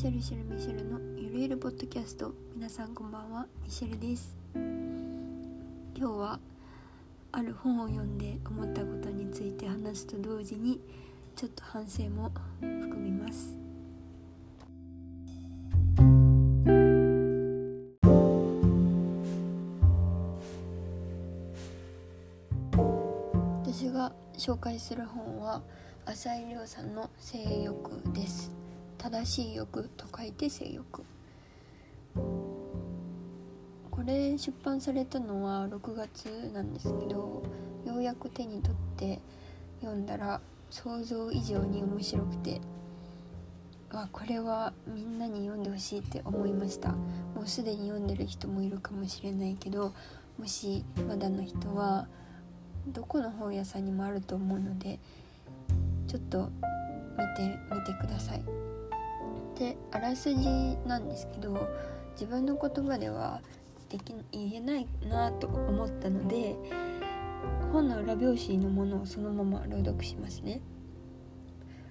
シェルシェルミシェルのゆるゆるポッドキャスト。皆さんこんばんはミシェルです。今日はある本を読んで思ったことについて話すと同時にちょっと反省も含みます。私が紹介する本は浅井亮さんの性欲です。正しい欲と書いて性欲これ出版されたのは6月なんですけどようやく手に取って読んだら想像以上に面白くてあこれはみんなに読んでほしいって思いましたもうすでに読んでる人もいるかもしれないけどもしまだの人はどこの本屋さんにもあると思うのでちょっと見てみてくださいであらすじなんですけど自分の言葉ではでき言えないなと思ったので本の裏表紙のものをそのまま朗読しますね。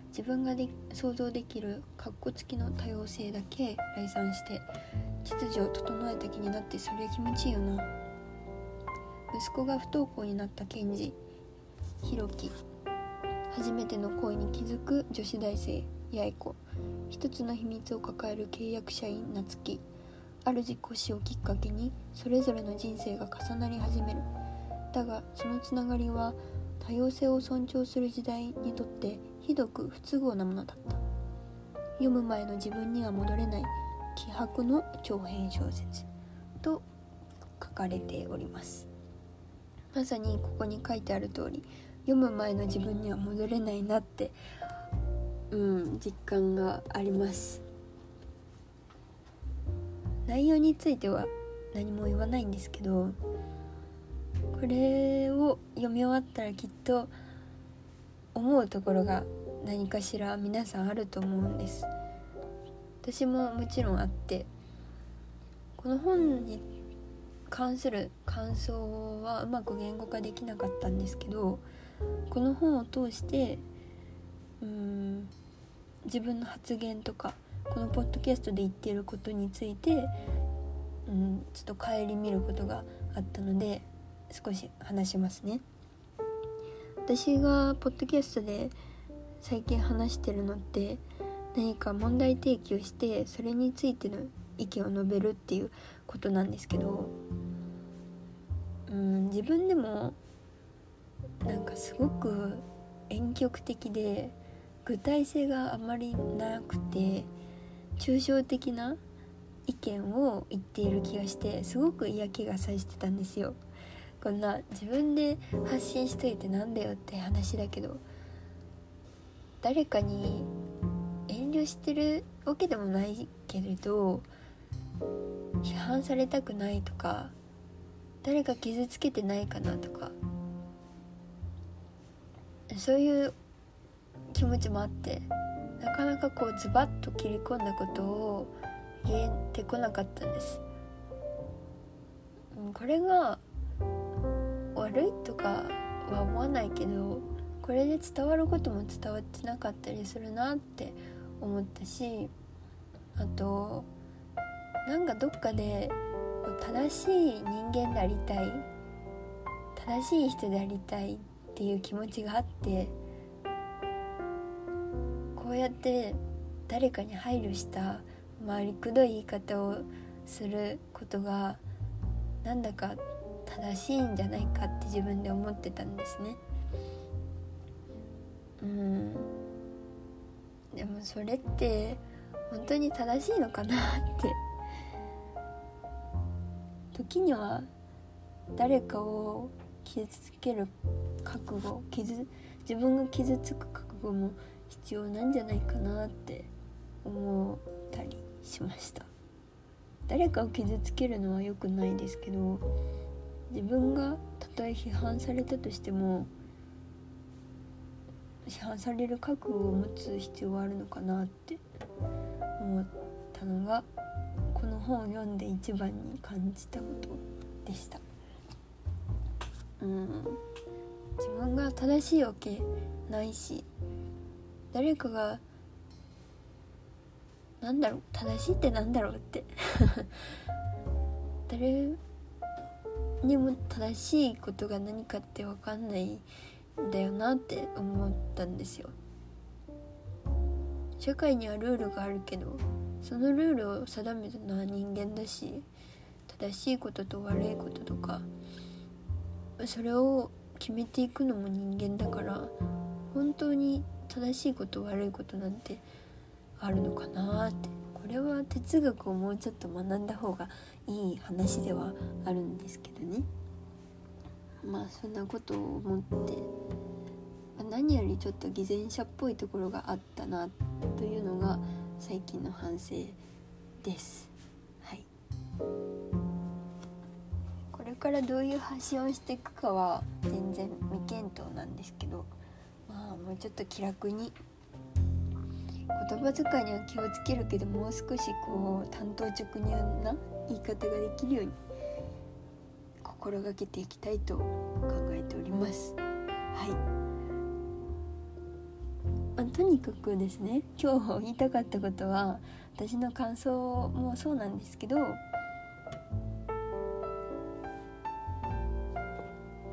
自分がで想像できるカッコつきの多様性だけ来賛して秩序を整えた気になってそれ気持ちいいよな。息子が不登校になった検事ひろき初めての恋に気づく女子大生。八重子一つの秘密を抱える契約社員夏希ある事故死をきっかけにそれぞれの人生が重なり始める。だがそのつながりは多様性を尊重する時代にとってひどく不都合なものだった。読む前の自分には戻れない気迫の長編小説。と書かれております。まさにここに書いてある通り読む前の自分には戻れないなってうん実感があります。内容については何も言わないんですけどこれを読み終わったらきっと思うところが何かしら皆さんあると思うんです。私ももちろんあってこの本に関する感想はうまく言語化できなかったんですけどこの本を通してうーん自分の発言とかこのポッドキャストで言っていることについて、うん、ちょっと顧みることがあったので少し話しますね。私がポッドキャストで最近話してるのって何か問題提起をしてそれについての意見を述べるっていうことなんですけどうん自分でもなんかすごく婉曲的で具体性があまりなくて抽象的な意見を言っている気がしてすごく嫌気がさしてたんですよ。こんな自分で発信しといてなんだよって話だけど誰かに遠慮してるわけでもないけれど批判されたくないとか誰か傷つけてないかなとかそういう気持ちもあってなかなかこうズバッと切り込んだことを言えてこなかったんです。これが悪いとかは思わないけどこれで伝わることも伝わってなかったりするなって思ったしあとなんかどっかで正しい人間でありたい正しい人でありたいっていう気持ちがあってこうやって誰かに配慮した回りくどい言い方をすることがなんだか正しいんじゃないかって自分で思ってたんですね。うんでもそれって本当に正しいのかなって時には誰かを傷つける覚悟傷自分が傷つく覚悟も必要なんじゃないかなって思ったりしました。誰かを傷つけるのは良くないですけど自分がたとえ批判されたとしても批判される覚悟を持つ必要はあるのかなって思ったのがこの本を読んで一番に感じたことでした。うん。自分が正しいわけないし誰かがなんだろう正しいってなんだろうって。誰にも正しいことが何かって分かんないんだよなって思ったんですよ。社会にはルールがあるけどそのルールを定めたのは人間だし正しいことと悪いこととかそれを決めていくのも人間だから本当に正しいこと悪いことなんてあるのかなって。これは哲学をもうちょっと学んだ方がいい話ではあるんですけどね。まあそんなことを思って何よりちょっと偽善者っぽいところがあったなというのが最近の反省です。はい。これからどういう発信をしていくかは全然未検討なんですけど。もうちょっと気楽に。言葉遣いには気をつけるけどもう少しこう単刀直入な言い方ができるように心がけていきたいと考えております。はい。まあとにかくですね今日言いたかったことは私の感想もそうなんですけどこ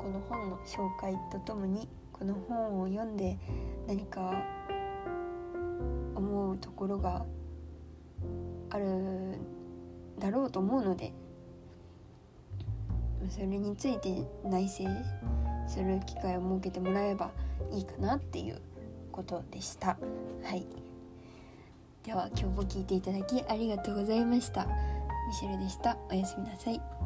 の本の紹介とともにこの本を読んで何か思うところがあるだろうと思うのでそれについて内省する機会を設けてもらえばいいかなっていうことでした。はい。では今日も聞いていただきありがとうございました。ミシェルでした。おやすみなさい。